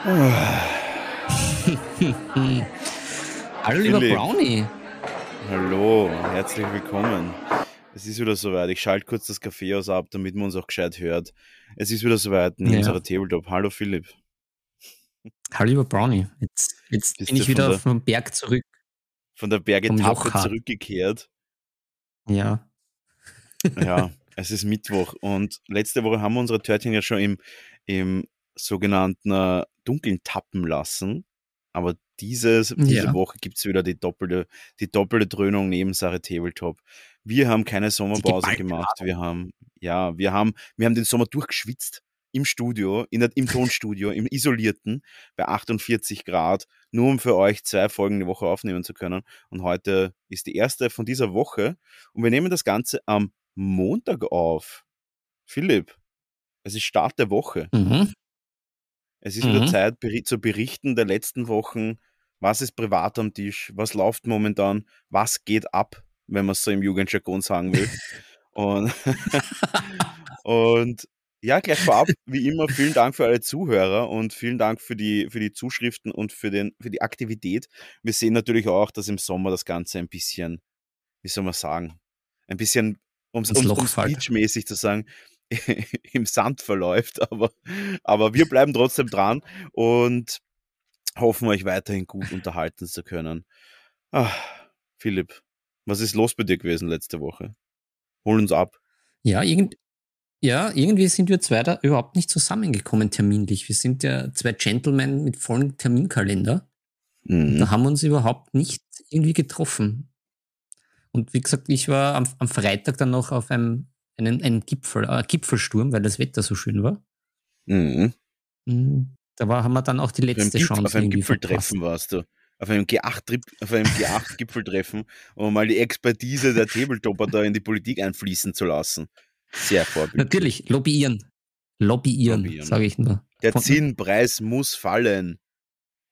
Hallo lieber Philipp. Brownie. Hallo, herzlich willkommen. Es ist wieder soweit. Ich schalte kurz das Kaffeehaus ab, damit man uns auch gescheit hört. Es ist wieder soweit in Ja. unserer Tabletop. Hallo Philipp. Hallo lieber Brownie. Jetzt, jetzt bin ich wieder der- vom Berg zurück. Von der Bergetappe zurückgekehrt. Ja. Ja, es ist Mittwoch und letzte Woche haben wir unsere Törtchen ja schon im, im sogenannten äh, Dunkeln tappen lassen. Aber dieses, diese Ja. Woche gibt's wieder die doppelte, die doppelte Dröhnung Nebensache Tabletop. Wir haben keine Sommerpause gemacht. Wir haben, ja, wir haben, wir haben den Sommer durchgeschwitzt im Studio, in der, im Tonstudio, im isolierten, bei 48 Grad, nur um für euch zwei Folgen die Woche aufnehmen zu können. Und heute ist die erste von dieser Woche und wir nehmen das Ganze am Montag auf. Philipp, es ist Start der Woche. Mhm. Es ist Mhm. Zeit beri zu berichten der letzten Wochen. Was ist privat am Tisch? Was läuft momentan? Was geht ab, wenn man es so im Jugendjargon sagen will? und, und ja, gleich vorab, wie immer, vielen Dank für alle Zuhörer und vielen Dank für die, für die Zuschriften und für, den, für die Aktivität. Wir sehen natürlich auch, dass im Sommer das Ganze ein bisschen, wie soll man sagen, ein bisschen, um es speechmäßig zu sagen, im Sand verläuft. Aber, aber wir bleiben trotzdem dran und hoffen, euch weiterhin gut unterhalten zu können. Ah, Philipp, was ist los bei dir gewesen letzte Woche? Hol uns ab. Ja, irgend, ja, irgendwie sind wir zwei da überhaupt nicht zusammengekommen terminlich. Wir sind ja zwei Gentlemen mit vollem Terminkalender. Mhm. Da haben wir uns überhaupt nicht irgendwie getroffen. Und wie gesagt, ich war am, am Freitag dann noch auf einem, einem, einem Gipfel, äh, Gipfelsturm, weil das Wetter so schön war. Mhm. Mhm. Da war, haben wir dann auch die Auf letzte Gipf Chance auf einem Gipfeltreffen warst du. Auf einem G8-Trip, auf einem G8-Gipfeltreffen, um mal die Expertise der Tabletopper da in die Politik einfließen zu lassen. Sehr vorbildlich. Natürlich, lobbyieren. Lobbyieren, Lobbyieren. sage ich nur. Der Von- Zinnpreis muss fallen.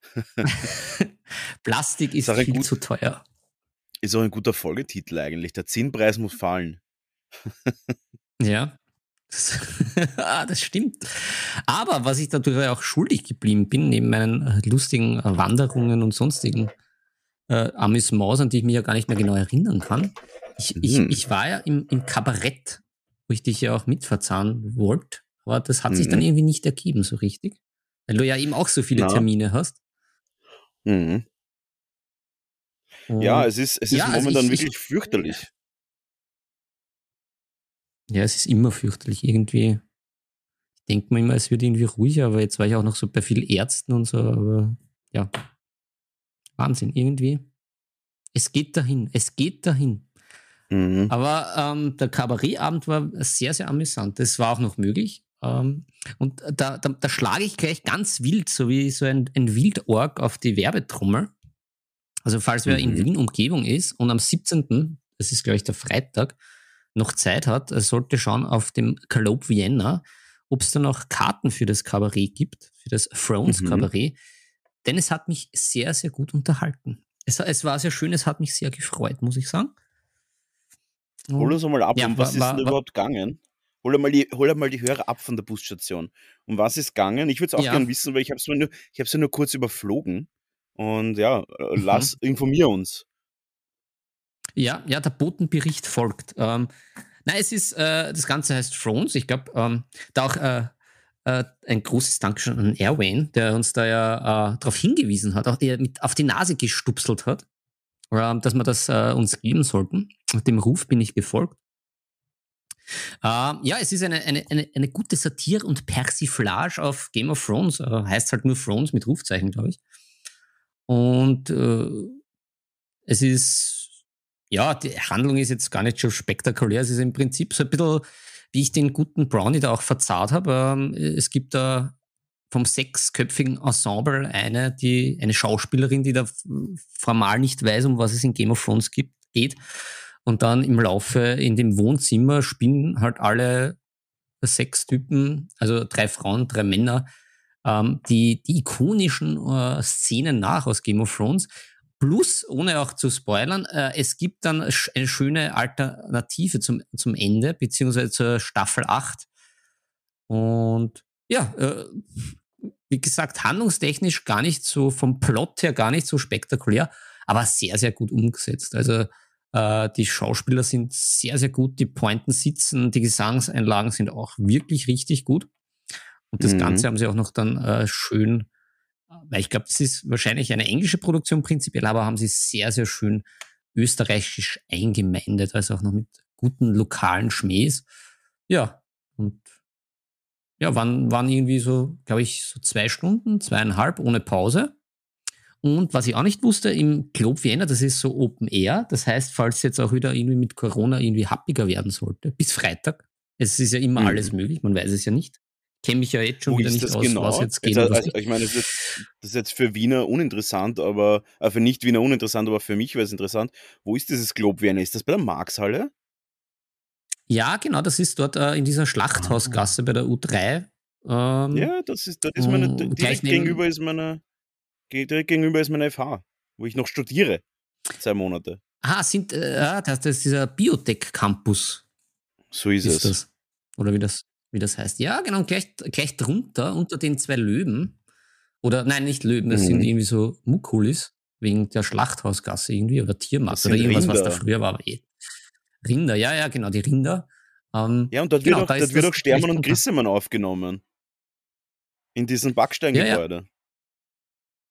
Plastik ist Ist viel gut- zu teuer. Ist auch ein guter Folgetitel eigentlich. Der Zinnpreis muss fallen. Ja. Das, ah, das stimmt. Aber was ich dadurch auch schuldig geblieben bin, neben meinen äh, lustigen äh, Wanderungen und sonstigen äh, Amüsements, an die ich mich ja gar nicht mehr genau erinnern kann, ich, ich, Mhm. ich war ja im, im Kabarett, wo ich dich ja auch mitverzahnen wollte, aber das hat sich Mhm. dann irgendwie nicht ergeben so richtig, weil du ja eben auch so viele Na. Termine hast. Mhm. Ja, es ist, es ist Ja, also momentan ich- ich- wirklich fürchterlich. Ja, es ist immer fürchterlich irgendwie. Ich denke mir immer, es wird irgendwie ruhiger, aber jetzt war ich auch noch so bei vielen Ärzten und so, aber ja. Wahnsinn, irgendwie. Es geht dahin, es geht dahin. Mhm. Aber ähm, der Kabarettabend war sehr, sehr amüsant. Das war auch noch möglich. Ähm, und da, da, da schlage ich gleich ganz wild, so wie so ein, ein Wildorg auf die Werbetrommel. Also falls wer in Mhm. Wien Umgebung ist und am 17., das ist glaube ich der Freitag, noch Zeit hat, er sollte schauen auf dem Kalob Vienna, ob es da noch Karten für das Kabarett gibt, für das Thrones Mhm. Kabarett. Denn es hat mich sehr, sehr gut unterhalten. Es, es war sehr schön, es hat mich sehr gefreut, muss ich sagen. Hol uns mal ab, Ja, um was war- ist war- denn war- überhaupt gegangen? Hol mal, die, hol mal die Hörer ab von der Busstation. Um was ist gegangen? Ich würde es auch Ja. gerne wissen, weil ich habe es nur, ich nur kurz überflogen. Und ja, äh, Mhm. lass, informier uns. Ja, ja, der Botenbericht folgt. Ähm, nein, es ist, äh, das Ganze heißt Thrones. Ich glaube, ähm, da auch äh, äh, ein großes Dankeschön an Erwin, der uns da ja äh, darauf hingewiesen hat, auch der mit auf die Nase gestupselt hat, ähm, dass wir das äh, uns geben sollten. Dem Ruf bin ich gefolgt. Ähm, ja, es ist eine, eine, eine, eine gute Satire und Persiflage auf Game of Thrones. Äh, heißt halt nur Thrones mit Rufzeichen, glaube ich. Und es ist, ja, die Handlung ist jetzt gar nicht so spektakulär. Es ist im Prinzip so ein bisschen, wie ich den guten Brownie da auch verzahlt habe. Ähm, es gibt da vom sechsköpfigen Ensemble eine, die, eine Schauspielerin, die da formal nicht weiß, um was es in Game of Thrones gibt, geht. Und dann im Laufe in dem Wohnzimmer spielen halt alle sechs Typen, also drei Frauen, drei Männer, ähm, die, die ikonischen äh, Szenen nach aus Game of Thrones. Plus, ohne auch zu spoilern, äh, es gibt dann eine schöne Alternative zum, zum Ende, beziehungsweise zur Staffel 8. Und ja, äh, wie gesagt, handlungstechnisch gar nicht so, vom Plot her gar nicht so spektakulär, aber sehr, sehr gut umgesetzt. Also äh, die Schauspieler sind sehr, sehr gut, die Pointen sitzen, die Gesangseinlagen sind auch wirklich richtig gut. Und das mhm. Ganze haben sie auch noch dann äh, schön, weil ich glaube, das ist wahrscheinlich eine englische Produktion prinzipiell, aber haben sie sehr, sehr schön österreichisch eingemeindet, also auch noch mit guten lokalen Schmähs. Ja, und ja, waren, waren irgendwie so, glaube ich, so zwei Stunden, zweieinhalb ohne Pause. Und was ich auch nicht wusste, im Globe Vienna, das ist so Open Air. Das heißt, falls jetzt auch wieder irgendwie mit Corona irgendwie happiger werden sollte, bis Freitag. Es ist ja immer mhm. alles möglich, man weiß es ja nicht. Kenne mich ja jetzt schon Wo wieder nicht aus, genau? was jetzt geht. Also, also, ich meine, das ist, das ist, jetzt für Wiener uninteressant, aber äh, für Nicht-Wiener uninteressant, aber für mich wäre es interessant. Wo ist dieses Globe Vienna? Ist das bei der Markshalle? Ja, genau, das ist dort äh, in dieser Schlachthausgasse ah. bei der U3. Ähm, ja, das ist, das ist meine, direkt gegenüber ist meine, direkt gegenüber ist meine FH, wo ich noch studiere. Zwei Monate. Ah, sind, äh, das, das ist dieser Biotech-Campus. So ist, ist es. Das. Oder wie das, wie das heißt. Ja, genau, gleich, gleich drunter, unter den zwei Löwen. Oder, nein, nicht Löwen, das mhm. sind irgendwie so Mukulis, wegen der Schlachthausgasse irgendwie, oder Tiermarkt, oder irgendwas, Rinder. was da früher war. Aber eh. Rinder, ja, ja, genau, die Rinder. Ähm, ja, und dort genau, wird auch, da dort wird auch Stermann und Grissemann aufgenommen. In diesem Backsteingebäude.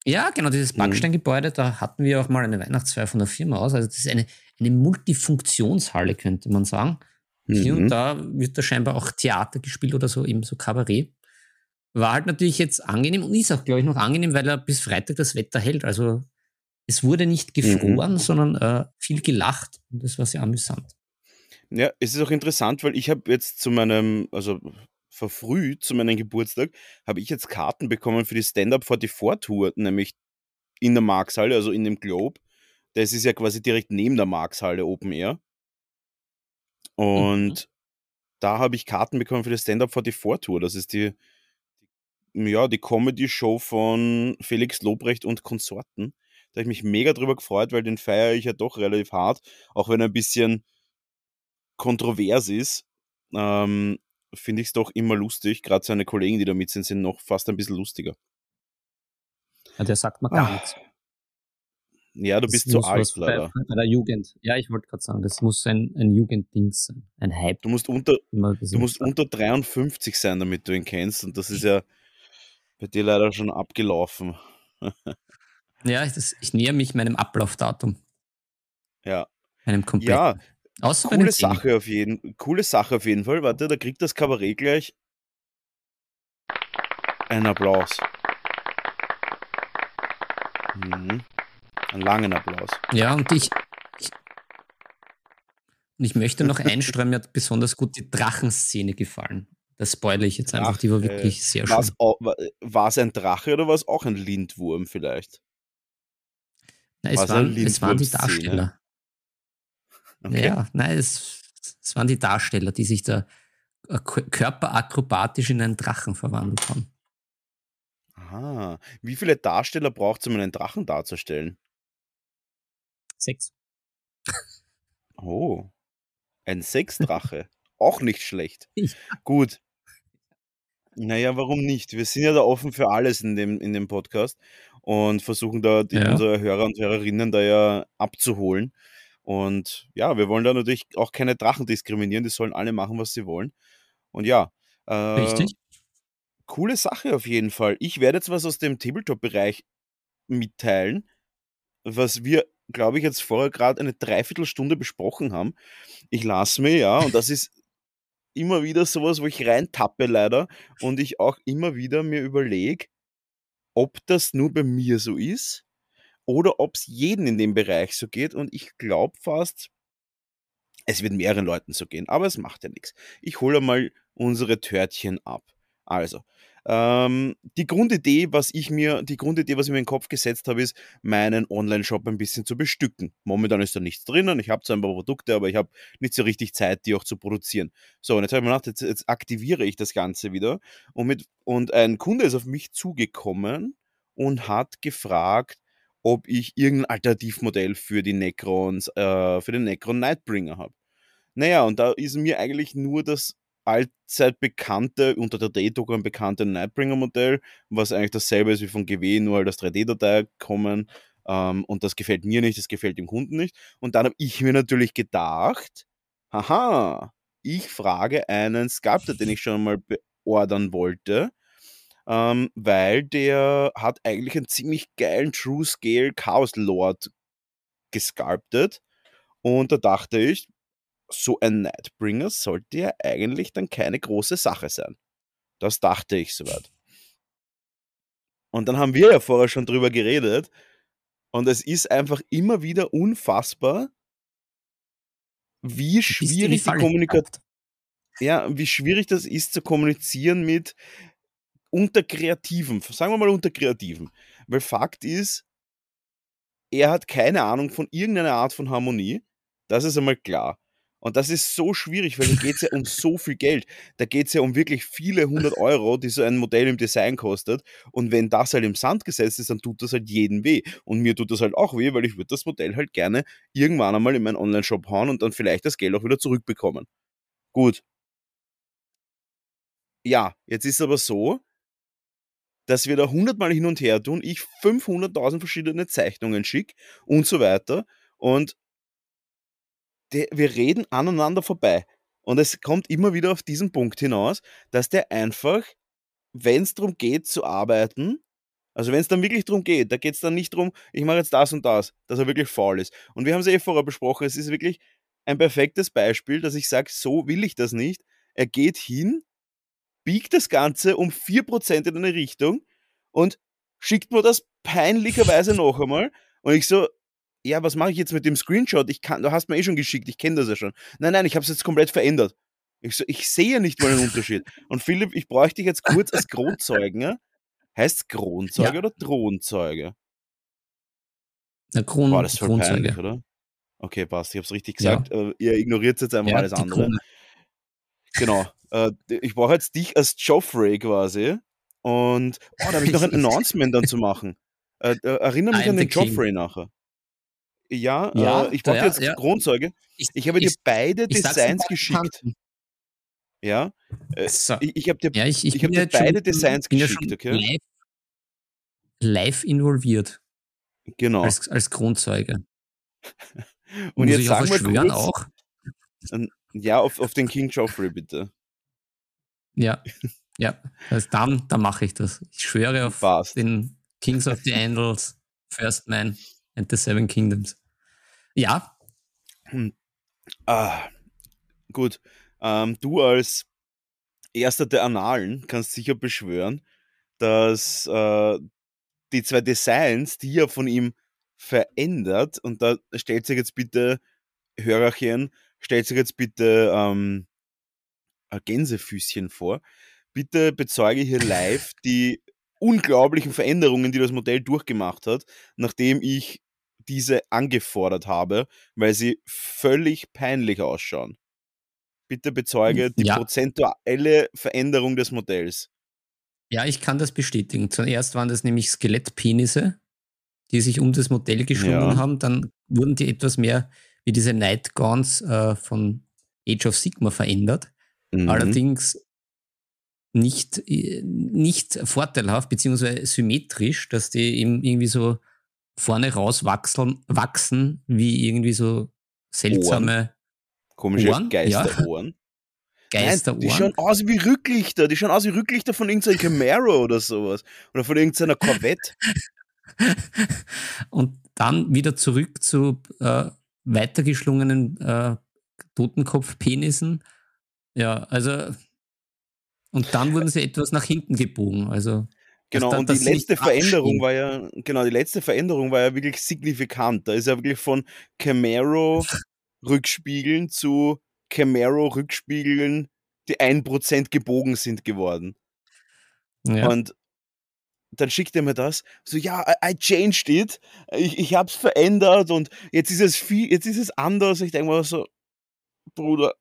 Ja, ja. ja, genau, dieses mhm. Backsteingebäude, da hatten wir auch mal eine Weihnachtsfeier von der Firma aus. Also das ist eine, eine Multifunktionshalle, könnte man sagen. Mhm. Hier und mhm. da wird da scheinbar auch Theater gespielt oder so, eben so Kabarett. War halt natürlich jetzt angenehm und ist auch, glaube ich, noch angenehm, weil er bis Freitag das Wetter hält. Also es wurde nicht gefroren, mhm. sondern äh, viel gelacht und das war sehr amüsant. Ja, es ist auch interessant, weil ich habe jetzt zu meinem, also verfrüht zu meinem Geburtstag, habe ich jetzt Karten bekommen für die Stand-Up 44 Tour, nämlich in der Markshalle, also in dem Globe. Das ist ja quasi direkt neben der Markshalle Open Air. Und mhm. da habe ich Karten bekommen für die Stand-Up 44 Tour. Das ist die, ja, die Comedy-Show von Felix Lobrecht und Konsorten. Da habe ich mich mega drüber gefreut, weil den feiere ich ja doch relativ hart, auch wenn er ein bisschen kontrovers ist. Ähm, Finde ich es doch immer lustig. Gerade seine Kollegen, die da mit sind, sind noch fast ein bisschen lustiger. Ja, der sagt man gar ah. nichts. Ja, du das bist zu alt, leider. Bei, bei, der Jugend. Ja, ich wollte gerade sagen, das muss ein, ein Jugendding sein. Ein Hype. Du musst unter, du musst unter 53 sein, damit du ihn kennst. Und das ist ja bei dir leider schon abgelaufen. Ja, das, ich näher mich meinem Ablaufdatum. Ja. Meinem kompletten. Ja, Außer coole Sache auf jeden Coole Sache auf jeden Fall. Warte, da kriegt das Kabarett gleich einen Applaus. Mhm. Einen langen Applaus. Ja, und ich, ich und ich möchte noch einstreuen, mir hat besonders gut die Drachenszene gefallen. Das spoilere ich jetzt einfach, Ach, die war wirklich äh, sehr schön. War es ein Drache oder war es auch ein Lindwurm vielleicht? Na, es, waren, es waren die Darsteller. Okay. Ja, nein, es, es waren die Darsteller, die sich da äh, körperakrobatisch in einen Drachen verwandeln haben. Aha. Wie viele Darsteller braucht es, um einen Drachen darzustellen? Sechs. Oh. Ein Sechsdrache. Auch nicht schlecht. Gut. Naja, warum nicht? Wir sind ja da offen für alles in dem, in dem Podcast und versuchen da die, ja. unsere Hörer und Hörerinnen da ja abzuholen. Und ja, wir wollen da natürlich auch keine Drachen diskriminieren, die sollen alle machen, was sie wollen. Und ja, äh, Richtig. coole Sache auf jeden Fall. Ich werde jetzt was aus dem Tabletop-Bereich mitteilen, was wir, glaube ich, jetzt vorher gerade eine Dreiviertelstunde besprochen haben. Ich lasse mir, ja, und das ist immer wieder sowas, wo ich reintappe leider und ich auch immer wieder mir überlege, ob das nur bei mir so ist oder ob es jeden in dem Bereich so geht. Und ich glaube fast, es wird mehreren Leuten so gehen, aber es macht ja nichts. Ich hole mal unsere Törtchen ab. Also, ähm, die Grundidee, was ich mir, die Grundidee, was ich mir in den Kopf gesetzt habe, ist, meinen Online-Shop ein bisschen zu bestücken. Momentan ist da nichts drinnen. Ich habe zwar ein paar Produkte, aber ich habe nicht so richtig Zeit, die auch zu produzieren. So, und jetzt habe ich mir gedacht, jetzt, jetzt aktiviere ich das Ganze wieder. Und, mit, und ein Kunde ist auf mich zugekommen und hat gefragt, ob ich irgendein Alternativmodell für die Necrons, äh, für den Necron Nightbringer habe. Naja, und da ist mir eigentlich nur das allzeit bekannte, unter der Daytoken bekannte Nightbringer-Modell, was eigentlich dasselbe ist wie von GW, nur halt als 3D-Datei kommen. Ähm, und das gefällt mir nicht, das gefällt dem Kunden nicht. Und dann habe ich mir natürlich gedacht, haha, ich frage einen Sculptor, den ich schon mal beordern wollte, ähm, weil der hat eigentlich einen ziemlich geilen True Scale Chaos Lord gesculptet. Und da dachte ich, so ein Nightbringer sollte ja eigentlich dann keine große Sache sein. Das dachte ich soweit. Und dann haben wir ja vorher schon drüber geredet. Und es ist einfach immer wieder unfassbar, wie schwierig die, die Kommunikation, ja, wie schwierig das ist zu kommunizieren mit unter Kreativen, sagen wir mal unter Kreativen. Weil Fakt ist, er hat keine Ahnung von irgendeiner Art von Harmonie. Das ist einmal klar. Und das ist so schwierig, weil da geht es ja um so viel Geld. Da geht es ja um wirklich viele hundert Euro, die so ein Modell im Design kostet. Und wenn das halt im Sand gesetzt ist, dann tut das halt jeden weh. Und mir tut das halt auch weh, weil ich würde das Modell halt gerne irgendwann einmal in meinen Online-Shop hauen und dann vielleicht das Geld auch wieder zurückbekommen. Gut. Ja, jetzt ist es aber so, dass wir da hundertmal hin und her tun, ich 500.000 verschiedene Zeichnungen schicke und so weiter. Und der, wir reden aneinander vorbei. Und es kommt immer wieder auf diesen Punkt hinaus, dass der einfach, wenn es darum geht zu arbeiten, also wenn es dann wirklich darum geht, da geht es dann nicht darum, ich mache jetzt das und das, dass er wirklich faul ist. Und wir haben es eh vorher besprochen, es ist wirklich ein perfektes Beispiel, dass ich sage, so will ich das nicht. Er geht hin, biegt das Ganze um 4% in eine Richtung und schickt mir das peinlicherweise noch einmal. Und ich so, ja, was mache ich jetzt mit dem Screenshot? Ich kann, du hast mir eh schon geschickt, ich kenne das ja schon. Nein, nein, ich habe es jetzt komplett verändert. Ich, so, ich sehe nicht mal einen Unterschied. Und Philipp, ich bräuchte dich jetzt kurz als Kronzeugen. Ja? Heißt es Kronzeuge ja. oder Thronzeuge? Na, Kron War das voll Kronzeuge. peinlich, oder? Okay, passt, ich habe es richtig gesagt. Ja. Äh, ihr ignoriert jetzt einfach ja, alles andere. Krone. Genau. Äh, ich brauche jetzt dich als Joffrey quasi. Und oh, da habe ich noch ein Announcement dann zu machen. Äh, erinnere mich an den Joffrey nachher. Ja, ja äh, ich brauche jetzt ja. Kronzeuge. Ich, ich habe ich, dir beide Designs geschickt. Ja, äh, so. ich, ich habe dir, ja, ich, ich hab dir beide schon, Designs geschickt, okay? Live, live, involviert. Genau. Als, als Kronzeuge. Und Muss jetzt ich sagen wir schwören kurz, auch. Ja, auf, auf den King Joffrey bitte. Ja, ja. Also dann, dann mache ich das. Ich schwöre auf Fast. den Kings of the Andals, First Man and the Seven Kingdoms. Ja. Hm. Ah, gut. Ähm, du als erster der Annalen kannst sicher beschwören, dass äh, die zwei Designs, die er von ihm verändert, und da stellt sich jetzt bitte, Hörerchen, stellt sich jetzt bitte ähm, Gänsefüßchen vor. Bitte bezeuge hier live die unglaublichen Veränderungen, die das Modell durchgemacht hat, nachdem ich diese angefordert habe, weil sie völlig peinlich ausschauen. Bitte bezeuge die ja. prozentuelle Veränderung des Modells. Ja, ich kann das bestätigen. Zuerst waren das nämlich Skelettpenisse, die sich um das Modell geschwungen ja. haben. Dann wurden die etwas mehr wie diese Nightgowns äh, von Age of Sigma verändert. Mhm. Allerdings nicht, äh, nicht vorteilhaft, beziehungsweise symmetrisch, dass die eben irgendwie so vorne raus wachsen, wachsen wie irgendwie so seltsame Ohren. Komische Ohren, Geisterohren. Ja. Geisterohren. Nein, die schauen aus wie Rücklichter. Die schauen aus wie Rücklichter von irgendeinem Camaro oder sowas. Oder von irgendeiner Corvette. Und dann wieder zurück zu äh, weitergeschlungenen äh, Totenkopfpenissen. Ja, also. Und dann wurden sie etwas nach hinten gebogen. Also Genau, da, und die letzte Veränderung war ja, genau, die letzte Veränderung war ja wirklich signifikant. Da ist ja wirklich von Camaro-Rückspiegeln zu Camaro-Rückspiegeln, die 1% gebogen sind geworden. Ja. Und dann schickt er mir das, so, ja, I, I changed it, ich, ich hab's verändert und jetzt ist es viel, jetzt ist es anders. Ich denke mal so, Bruder,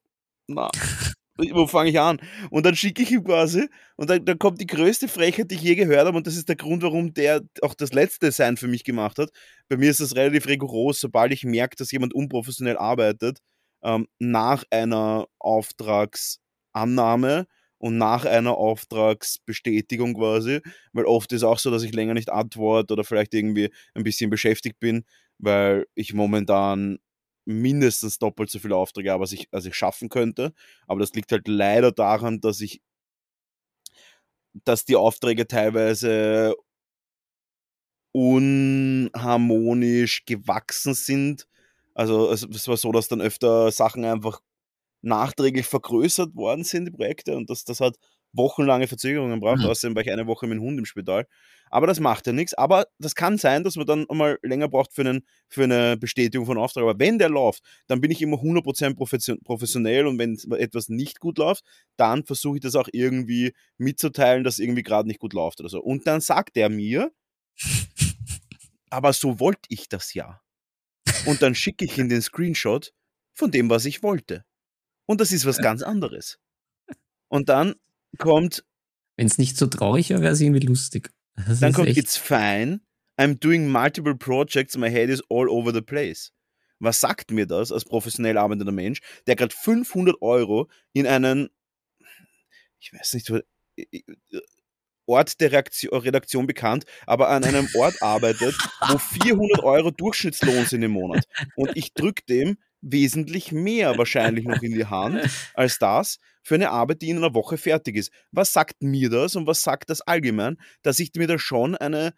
na, wo fange ich an? Und dann schicke ich ihm quasi und dann, dann, kommt die größte Frechheit, die ich je gehört habe und das ist der Grund, warum der auch das letzte Design für mich gemacht hat. Bei mir ist das relativ rigoros, sobald ich merke, dass jemand unprofessionell arbeitet, ähm, nach einer Auftragsannahme Annahme und nach einer Auftragsbestätigung quasi, weil oft ist auch so, dass ich länger nicht antworte oder vielleicht irgendwie ein bisschen beschäftigt bin, weil ich momentan mindestens doppelt so viele Aufträge habe, als ich, als ich schaffen könnte. Aber das liegt halt leider daran, dass ich, dass die Aufträge teilweise unharmonisch gewachsen sind. Also es, es war so, dass dann öfter Sachen einfach nachträglich vergrößert worden sind, die Projekte, und das, das hat wochenlange Verzögerungen braucht. Mhm. Außerdem war ich eine Woche mit dem Hund im Spital. Aber das macht ja nichts. Aber das kann sein, dass man dann mal länger braucht für, einen, für eine Bestätigung von Auftrag. Aber wenn der läuft, dann bin ich immer 100% professionell und wenn etwas nicht gut läuft, dann versuche ich das auch irgendwie mitzuteilen, dass irgendwie gerade nicht gut läuft oder so. Und dann sagt er mir, aber so wollte ich das ja. Und dann schicke ich ihm den Screenshot von dem, was ich wollte. Und das ist was ganz anderes. Und dann kommt. Wenn es nicht so traurig wäre, wäre es irgendwie lustig. Das dann kommt, it's fine. I'm doing multiple projects, my head is all over the place. Was sagt mir das als professionell arbeitender Mensch, der gerade 500 Euro in einen, ich weiß nicht, Ort der Reaktion, Redaktion bekannt, aber an einem Ort arbeitet, wo 400 Euro Durchschnittslohn sind im Monat. Und ich drücke dem wesentlich mehr wahrscheinlich noch in die Hand als das für eine Arbeit, die in einer Woche fertig ist. Was sagt mir das und was sagt das allgemein, dass ich mir da schon eine,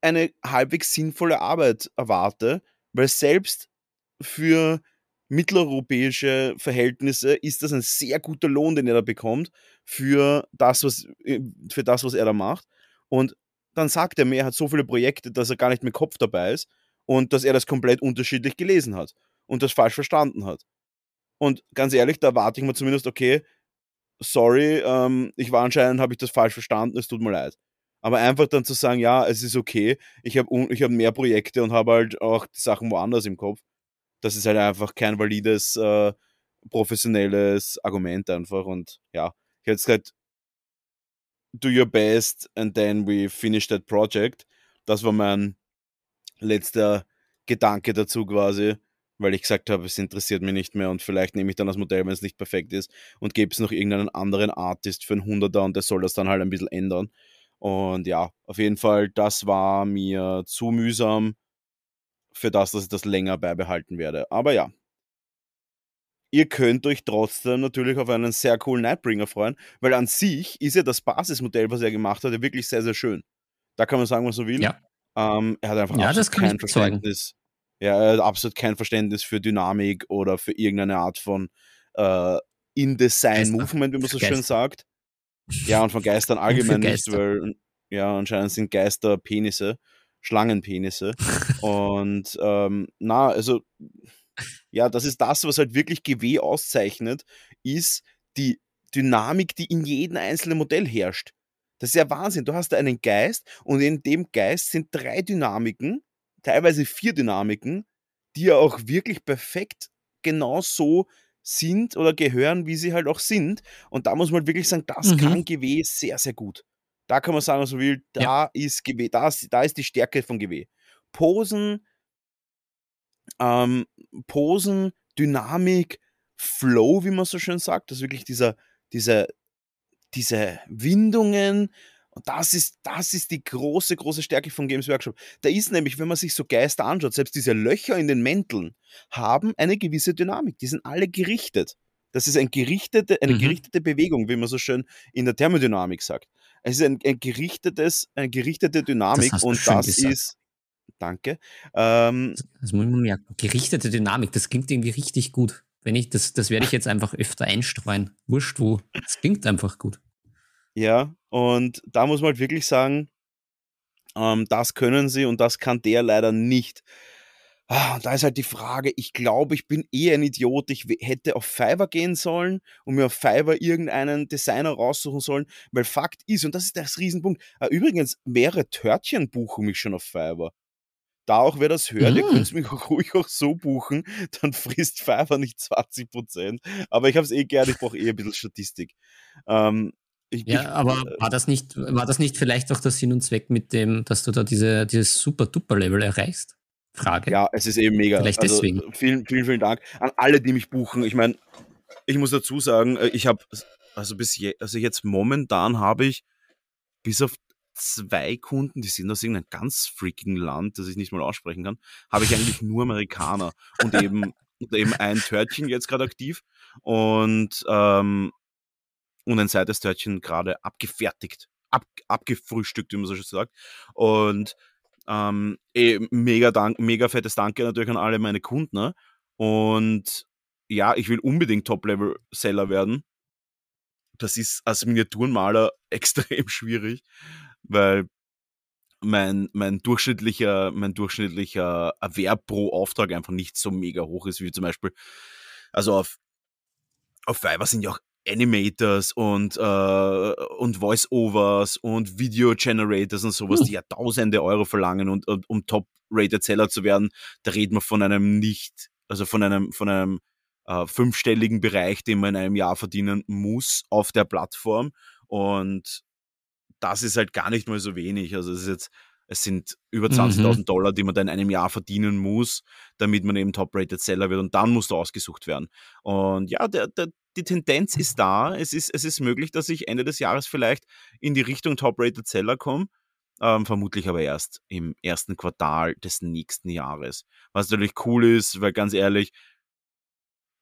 eine halbwegs sinnvolle Arbeit erwarte, weil selbst für mitteleuropäische Verhältnisse ist das ein sehr guter Lohn, den er da bekommt für das, was, äh, für das, was er da macht. Und dann sagt er mir, er hat so viele Projekte, dass er gar nicht mit Kopf dabei ist und dass er das komplett unterschiedlich gelesen hat und das falsch verstanden hat. Und ganz ehrlich, da warte ich mir zumindest, okay, sorry, ähm, ich war anscheinend, habe ich das falsch verstanden, es tut mir leid. Aber einfach dann zu sagen, ja, es ist okay, ich habe ich hab mehr Projekte und habe halt auch die Sachen woanders im Kopf, das ist halt einfach kein valides, äh, professionelles Argument einfach. Und ja, ich hätte gesagt, do your best and then we finish that project. Das war mein letzter Gedanke dazu quasi weil ich gesagt habe, es interessiert mich nicht mehr und vielleicht nehme ich dann das Modell, wenn es nicht perfekt ist und gebe es noch irgendeinen anderen Artist für einen Hunderter und der soll das dann halt ein bisschen ändern. Und ja, auf jeden Fall, das war mir zu mühsam für das, dass ich das länger beibehalten werde. Aber ja, ihr könnt euch trotzdem natürlich auf einen sehr coolen Nightbringer freuen, weil an sich ist ja das Basismodell, was er gemacht hat, ja wirklich sehr, sehr schön. Da kann man sagen, was man will. Ja. Ähm, er hat einfach ja, das kein Verständnis ja, er hat absolut kein Verständnis für Dynamik oder für irgendeine Art von äh, InDesign-Movement, wie man so Geister. schön sagt. Ja, und von Geistern allgemein nicht, weil ja, anscheinend sind Geister Penisse, Schlangenpenisse. und ähm, na, also ja, das ist das, was halt wirklich GW auszeichnet, ist die Dynamik, die in jedem einzelnen Modell herrscht. Das ist ja Wahnsinn. Du hast da einen Geist und in dem Geist sind drei Dynamiken teilweise vier Dynamiken, die ja auch wirklich perfekt genau so sind oder gehören, wie sie halt auch sind. Und da muss man wirklich sagen, das mhm. kann GW sehr, sehr gut. Da kann man sagen, was man will, da ja. ist GW, da ist, da ist die Stärke von GW. Posen, ähm, Posen, Dynamik, Flow, wie man so schön sagt, das ist wirklich dieser, dieser, diese Windungen, und das ist, das ist die große, große Stärke von Games Workshop. Da ist nämlich, wenn man sich so Geister anschaut, selbst diese Löcher in den Mänteln haben eine gewisse Dynamik. Die sind alle gerichtet. Das ist ein gerichtete, eine mhm. gerichtete Bewegung, wie man so schön in der Thermodynamik sagt. Es ist ein, ein gerichtetes, eine gerichtete Dynamik das und das gesagt. ist. Danke. Ähm, das muss man merken. Gerichtete Dynamik, das klingt irgendwie richtig gut. Wenn ich, das, das werde ich jetzt einfach öfter einstreuen. Wurscht wo. Das klingt einfach gut. Ja, und da muss man halt wirklich sagen, ähm, das können sie und das kann der leider nicht. Ah, und da ist halt die Frage, ich glaube, ich bin eher ein Idiot. Ich hätte auf Fiverr gehen sollen und mir auf Fiverr irgendeinen Designer raussuchen sollen, weil Fakt ist, und das ist das Riesenpunkt, äh, übrigens, mehrere Törtchen buchen mich schon auf Fiverr. Da auch, wer das hört, mm. ihr könnt mich auch ruhig auch so buchen, dann frisst Fiverr nicht 20%. Aber ich habe es eh gerne, ich brauche eh ein bisschen Statistik. Ähm, ich, ja, ich, aber äh, war das nicht, war das nicht vielleicht auch der Sinn und Zweck mit dem, dass du da diese, dieses super-duper-Level erreichst? Frage. Ja, es ist eben mega. Vielleicht also, deswegen. Vielen, vielen, vielen Dank an alle, die mich buchen. Ich meine, ich muss dazu sagen, äh, ich habe also bis je, also jetzt momentan habe ich bis auf zwei Kunden, die sind aus irgendeinem ganz freaking Land, das ich nicht mal aussprechen kann, habe ich eigentlich nur Amerikaner und eben, und eben ein Törtchen jetzt gerade aktiv und, ähm, und ein zweites Törtchen gerade abgefertigt, ab, abgefrühstückt, wie man so schön sagt. Und ähm, eh, mega, dank, mega fettes Danke natürlich an alle meine Kunden. Ne? Und ja, ich will unbedingt Top-Level-Seller werden. Das ist als Miniaturenmaler extrem schwierig, weil mein, mein durchschnittlicher, mein durchschnittlicher Erwerb pro Auftrag einfach nicht so mega hoch ist, wie zum Beispiel, also auf, auf Fiverr sind ja auch Animators und, äh, und Voice-Overs und Video-Generators und sowas, die ja tausende Euro verlangen und, und um Top-Rated Seller zu werden, da reden wir von einem nicht, also von einem, von einem äh, fünfstelligen Bereich, den man in einem Jahr verdienen muss auf der Plattform. Und das ist halt gar nicht mal so wenig. Also es ist jetzt, es sind über 20.000 mhm. Dollar, die man da in einem Jahr verdienen muss, damit man eben Top-Rated Seller wird und dann muss da ausgesucht werden. Und ja, der, der, die Tendenz ist da. Es ist, es ist möglich, dass ich Ende des Jahres vielleicht in die Richtung Top-Rated Seller komme. Ähm, vermutlich aber erst im ersten Quartal des nächsten Jahres. Was natürlich cool ist, weil ganz ehrlich,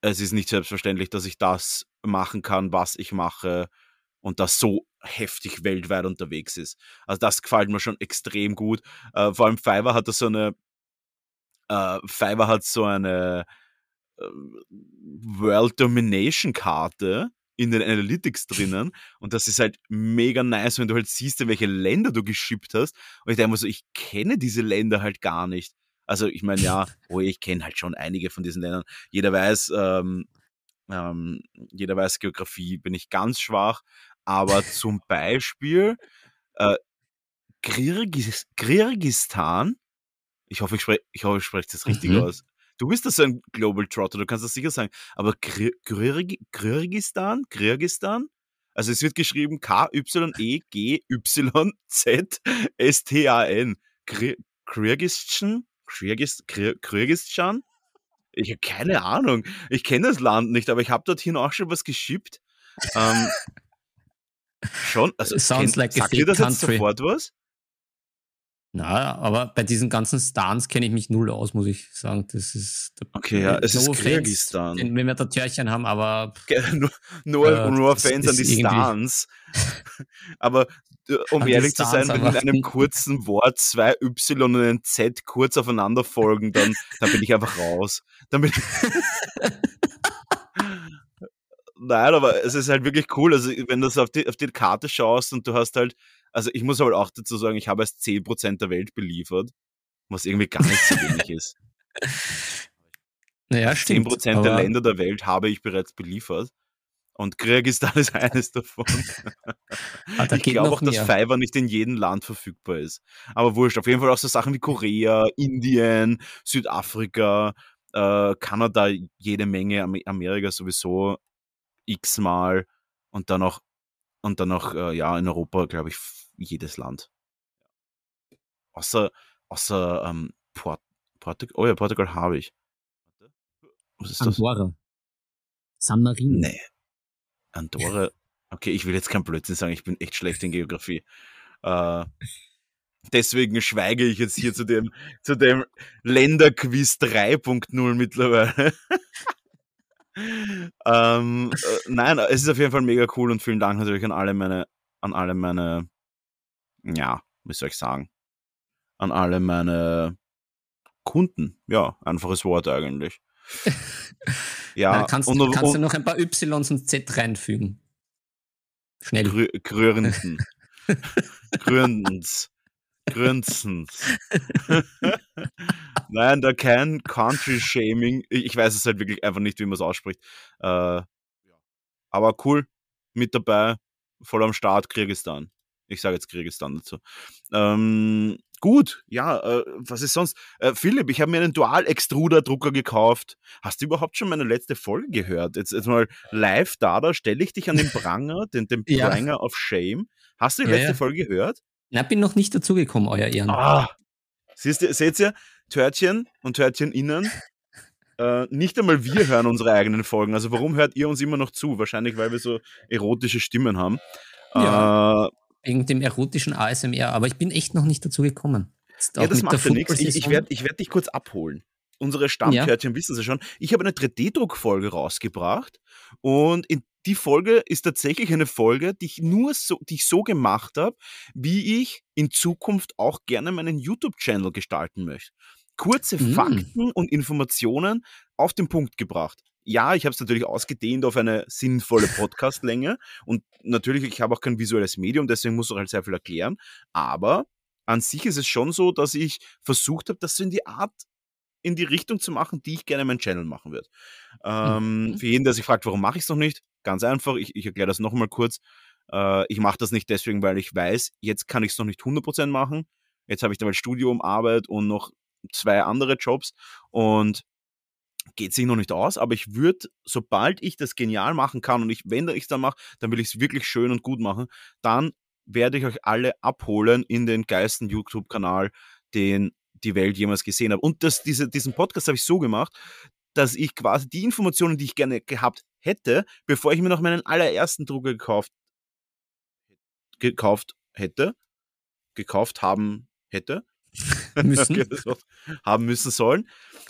es ist nicht selbstverständlich, dass ich das machen kann, was ich mache und das so heftig weltweit unterwegs ist. Also das gefällt mir schon extrem gut. Äh, vor allem Fiverr hat da so eine äh, Fiverr hat so eine äh, World Domination Karte in den Analytics drinnen und das ist halt mega nice, wenn du halt siehst, in welche Länder du geschippt hast und ich denke mir so, ich kenne diese Länder halt gar nicht. Also ich meine, ja, oh, ich kenne halt schon einige von diesen Ländern. Jeder weiß, ähm, ähm, jeder weiß, Geografie bin ich ganz schwach. Aber zum Beispiel äh, Kirgis Kirgistan, ich hoffe, ich spreche ich hoffe, ich spreche das richtig mhm. aus. Du bist das so ein Global Trotter, du kannst das sicher sagen. Aber Kirgistan, Kirgistan, also es wird geschrieben K-Y-E-G-Y-Z-S-T-A-N. Kirgistan? Kyrgyzstan? Ich habe keine Ahnung. Ich kenne das Land nicht, aber ich habe dorthin auch schon was geschippt. Ähm, schon, also Sounds kenn, like sagt dir das country. jetzt sofort was? Na, aber bei diesen ganzen Stans kenne ich mich null aus, muss ich sagen. Das ist okay, ja, es ist Kyrgyzstan. Wenn wir da Türchen haben, aber nur, nur, äh, nur Fans an die Stans. aber äh, um ehrlich zu sein, wenn in einem kurzen Wort zwei Y und ein Z kurz aufeinander folgen, dann, dann bin ich einfach raus. Dann bin Nein, aber es ist halt wirklich cool. Also, wenn du auf die, auf die Karte schaust und du hast halt, also ich muss aber auch dazu sagen, ich habe erst 10% der Welt beliefert, was irgendwie gar nicht so wenig ist. Naja, stimmt. 10% der Länder der Welt habe ich bereits beliefert. Und Kirgisistan ist eines davon. Ah, ich glaube auch, dass Fiverr nicht in jedem Land verfügbar ist. Aber wurscht, auf jeden Fall auch so Sachen wie Korea, Indien, Südafrika, äh, Kanada, jede Menge, Amerika sowieso x-mal und dann auch, und dann auch, äh, ja, in Europa, glaube ich, jedes Land. Außer, außer ähm, Port Portugal. Oh ja, Portugal habe ich. Was ist das? Andorra. San Marino. Nee. Andorra. Okay, ich will jetzt kein Blödsinn sagen, ich bin echt schlecht in Geografie. Äh, deswegen schweige ich jetzt hier zu dem, zu dem Länderquiz 3.0 mittlerweile. ähm, äh, nein, es ist auf jeden Fall mega cool und vielen Dank natürlich an alle meine, an alle meine, ja, wie soll ich sagen, an alle meine Kunden. Ja, einfaches Wort eigentlich. Ja, kannst, und, kannst und, du noch ein paar Ys und Z reinfügen? Schnell. Grü Gründens. Gründens. Grünzens. Nein, da kein Country-Shaming. Ich weiß es halt wirklich einfach nicht, wie man es ausspricht. Äh, aber cool, mit dabei, voll am Start, Kirgistan. Ich sage jetzt Kirgistan dazu. Ähm, gut, ja, äh, was ist sonst? Äh, Philipp, ich habe mir einen Dual-Extruder-Drucker gekauft. Hast du überhaupt schon meine letzte Folge gehört? Jetzt, jetzt mal live da, da stelle ich dich an den Pranger, den, den Pranger ja. of Shame. Hast du die ja, letzte ja. Folge gehört? Na, bin noch nicht dazugekommen, euer Ehren. Ah, siehst ihr, seht ihr, Törtchen und Törtchen innen, äh, nicht einmal wir hören unsere eigenen Folgen. Also warum hört ihr uns immer noch zu? Wahrscheinlich, weil wir so erotische Stimmen haben. Ja, äh, wegen dem erotischen ASMR, aber ich bin echt noch nicht dazu gekommen. Ja, das macht ja nichts. Ich, ich werde ich werd dich kurz abholen. Unsere Stammkärtchen ja. wissen sie schon. Ich habe eine 3D-Druckfolge rausgebracht und in die Folge ist tatsächlich eine Folge, die ich nur so, die ich so gemacht habe, wie ich in Zukunft auch gerne meinen YouTube-Channel gestalten möchte. Kurze mm. Fakten und Informationen auf den Punkt gebracht. Ja, ich habe es natürlich ausgedehnt auf eine sinnvolle Podcastlänge und natürlich, ich habe auch kein visuelles Medium, deswegen muss ich halt sehr viel erklären. Aber an sich ist es schon so, dass ich versucht habe, das so in die Art in die Richtung zu machen, die ich gerne meinen Channel machen würde. Ähm, mhm. Für jeden, der sich fragt, warum mache ich es noch nicht, ganz einfach, ich, ich erkläre das nochmal kurz. Äh, ich mache das nicht deswegen, weil ich weiß, jetzt kann ich es noch nicht 100% machen. Jetzt habe ich dabei Studium, Arbeit und noch zwei andere Jobs und geht sich noch nicht aus, aber ich würde, sobald ich das genial machen kann und ich, wenn ich es dann mache, dann will ich es wirklich schön und gut machen, dann werde ich euch alle abholen in den geilsten YouTube-Kanal, den die Welt jemals gesehen habe. Und das, diese, diesen Podcast habe ich so gemacht, dass ich quasi die Informationen, die ich gerne gehabt hätte, bevor ich mir noch meinen allerersten Drucker gekauft, gekauft hätte, gekauft haben hätte, müssen. haben müssen sollen.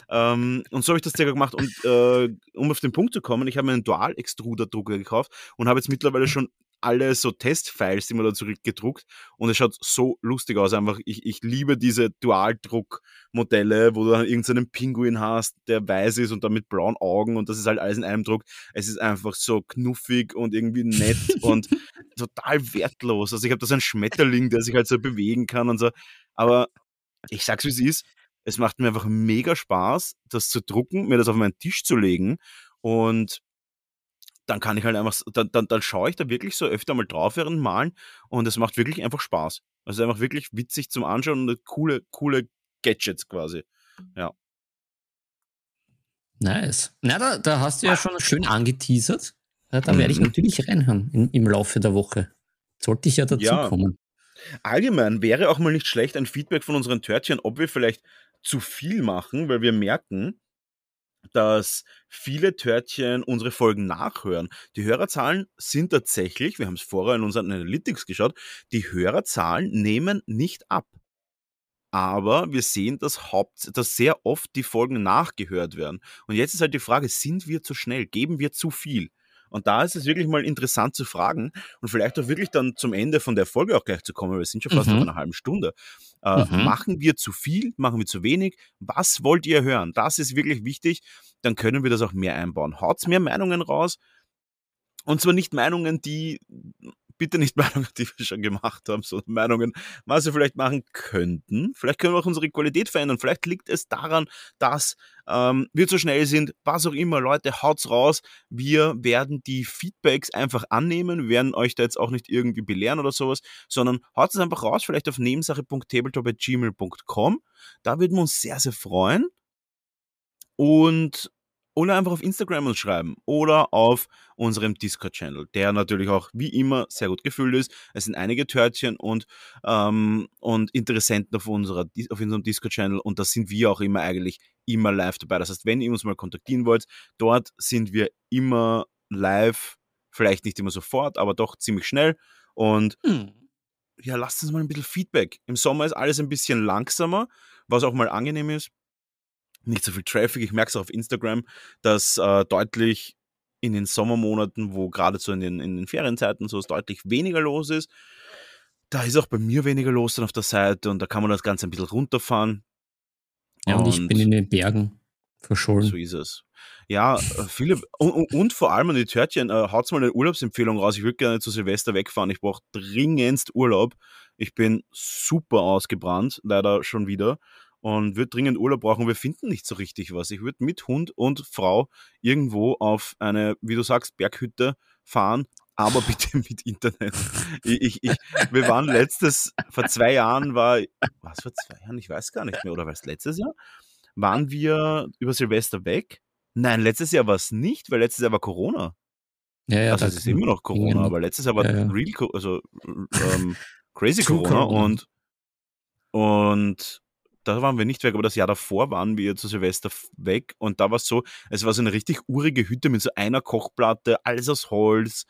Ähm, und so habe ich das circa gemacht. Und äh, um auf den Punkt zu kommen, ich habe mir einen Dual-Extruder-Drucker gekauft und habe jetzt mittlerweile schon alle so Testfiles, die man da zurückgedruckt und es schaut so lustig aus. Einfach, ich, ich liebe diese Dualdruck-Modelle, wo du dann irgendeinen Pinguin hast, der weiß ist und dann mit blauen Augen und das ist halt alles in einem Druck. Es ist einfach so knuffig und irgendwie nett und total wertlos. Also ich habe da so einen Schmetterling, der sich halt so bewegen kann und so. Aber ich sag's wie es ist, es macht mir einfach mega Spaß, das zu drucken, mir das auf meinen Tisch zu legen und dann kann ich halt einfach, dann, dann, dann schaue ich da wirklich so öfter mal drauf während Malen und es macht wirklich einfach Spaß. Also einfach wirklich witzig zum Anschauen und coole, coole Gadgets quasi. Ja. Nice. Na, da, da hast du ja schon schön angeteasert. Ja, da werde ich mhm. natürlich reinhören im, im Laufe der Woche. Sollte ich ja dazu ja. kommen. Allgemein wäre auch mal nicht schlecht ein Feedback von unseren Törtchen, ob wir vielleicht zu viel machen, weil wir merken, dass viele Törtchen unsere Folgen nachhören. Die Hörerzahlen sind tatsächlich, wir haben es vorher in unseren Analytics geschaut, die Hörerzahlen nehmen nicht ab. Aber wir sehen, dass, Haupt, dass sehr oft die Folgen nachgehört werden. Und jetzt ist halt die Frage, sind wir zu schnell? Geben wir zu viel? Und da ist es wirklich mal interessant zu fragen und vielleicht auch wirklich dann zum Ende von der Folge auch gleich zu kommen, wir sind schon fast mhm. nach einer halben Stunde. Äh, mhm. Machen wir zu viel? Machen wir zu wenig? Was wollt ihr hören? Das ist wirklich wichtig. Dann können wir das auch mehr einbauen. Haut's mehr Meinungen raus. Und zwar nicht Meinungen, die bitte nicht Meinungen, die wir schon gemacht haben, sondern Meinungen, was wir vielleicht machen könnten. Vielleicht können wir auch unsere Qualität verändern. Vielleicht liegt es daran, dass ähm, wir zu schnell sind. Was auch immer, Leute, haut's raus. Wir werden die Feedbacks einfach annehmen. Wir werden euch da jetzt auch nicht irgendwie belehren oder sowas, sondern haut es einfach raus, vielleicht auf nebensache.tabletop.gmail.com. Da würden wir uns sehr, sehr freuen. Und oder einfach auf Instagram uns schreiben oder auf unserem Discord-Channel, der natürlich auch wie immer sehr gut gefüllt ist. Es sind einige Törtchen und, ähm, und Interessenten auf, unserer, auf unserem Discord-Channel und da sind wir auch immer eigentlich immer live dabei. Das heißt, wenn ihr uns mal kontaktieren wollt, dort sind wir immer live, vielleicht nicht immer sofort, aber doch ziemlich schnell und hm. ja, lasst uns mal ein bisschen Feedback. Im Sommer ist alles ein bisschen langsamer, was auch mal angenehm ist nicht so viel Traffic. Ich merke es auch auf Instagram, dass äh, deutlich in den Sommermonaten, wo gerade so in den, in den Ferienzeiten so deutlich weniger los ist, da ist auch bei mir weniger los dann auf der Seite und da kann man das Ganze ein bisschen runterfahren. Ja, und, und ich bin in den Bergen verschollen. So ist es. Ja, äh, viele und, und, und vor allem an die Törtchen, äh, haut mal eine Urlaubsempfehlung raus. Ich würde gerne zu Silvester wegfahren. Ich brauche dringendst Urlaub. Ich bin super ausgebrannt, leider schon wieder und würde dringend Urlaub brauchen. Wir finden nicht so richtig was. Ich würde mit Hund und Frau irgendwo auf eine, wie du sagst, Berghütte fahren, aber bitte mit Internet. Ich, ich, ich, wir waren letztes, vor zwei Jahren war, was vor zwei Jahren? Ich weiß gar nicht mehr, oder war es letztes Jahr? Waren wir über Silvester weg? Nein, letztes Jahr war es nicht, weil letztes Jahr war Corona. Ja, ja, also es ist immer noch Corona, aber letztes Jahr war ja, ja. real, also ähm, crazy Corona und, und da waren wir nicht weg, aber das Jahr davor waren wir zu Silvester weg und da war es so, es war so eine richtig urige Hütte mit so einer Kochplatte, alles aus Holz,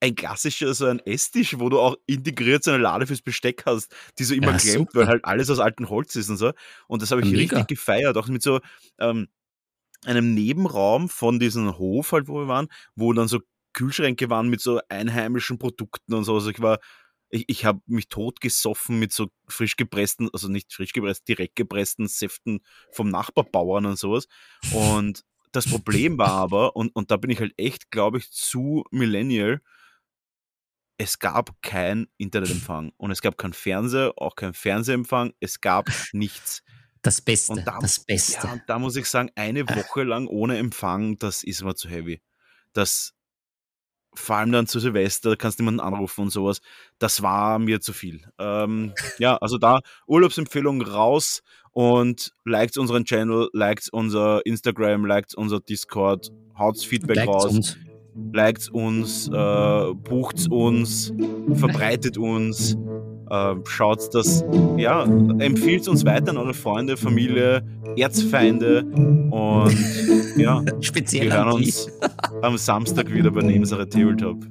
ein klassischer, so ein Esstisch, wo du auch integriert so eine Lade fürs Besteck hast, die so immer ja, klemmt, weil halt alles aus altem Holz ist und so. Und das habe ich Mega. richtig gefeiert, auch mit so ähm, einem Nebenraum von diesem Hof halt, wo wir waren, wo dann so Kühlschränke waren mit so einheimischen Produkten und so. Also ich war, ich, ich habe mich totgesoffen mit so frisch gepressten, also nicht frisch gepresst, direkt gepressten Säften vom Nachbarbauern und sowas. Und das Problem war aber, und, und da bin ich halt echt, glaube ich, zu Millennial, es gab kein Internetempfang und es gab kein Fernseher, auch kein Fernsehempfang, es gab nichts. Das Beste, da, das Beste. Ja, da muss ich sagen, eine Woche lang ohne Empfang, das ist mir zu heavy. Das, vor allem dann zu Silvester, da kannst du niemanden anrufen und sowas, das war mir zu viel. Ähm, ja, also da Urlaubsempfehlung raus und liked unseren Channel, liked unser Instagram, liked unser Discord, haut's Feedback liked raus. Uns liked uns, äh, bucht uns, verbreitet uns, äh, schaut das, ja, empfiehlt uns weiter an eure Freunde, Familie, Erzfeinde und ja, Speziell wir hören uns am Samstag wieder bei Nebensare Tabletop.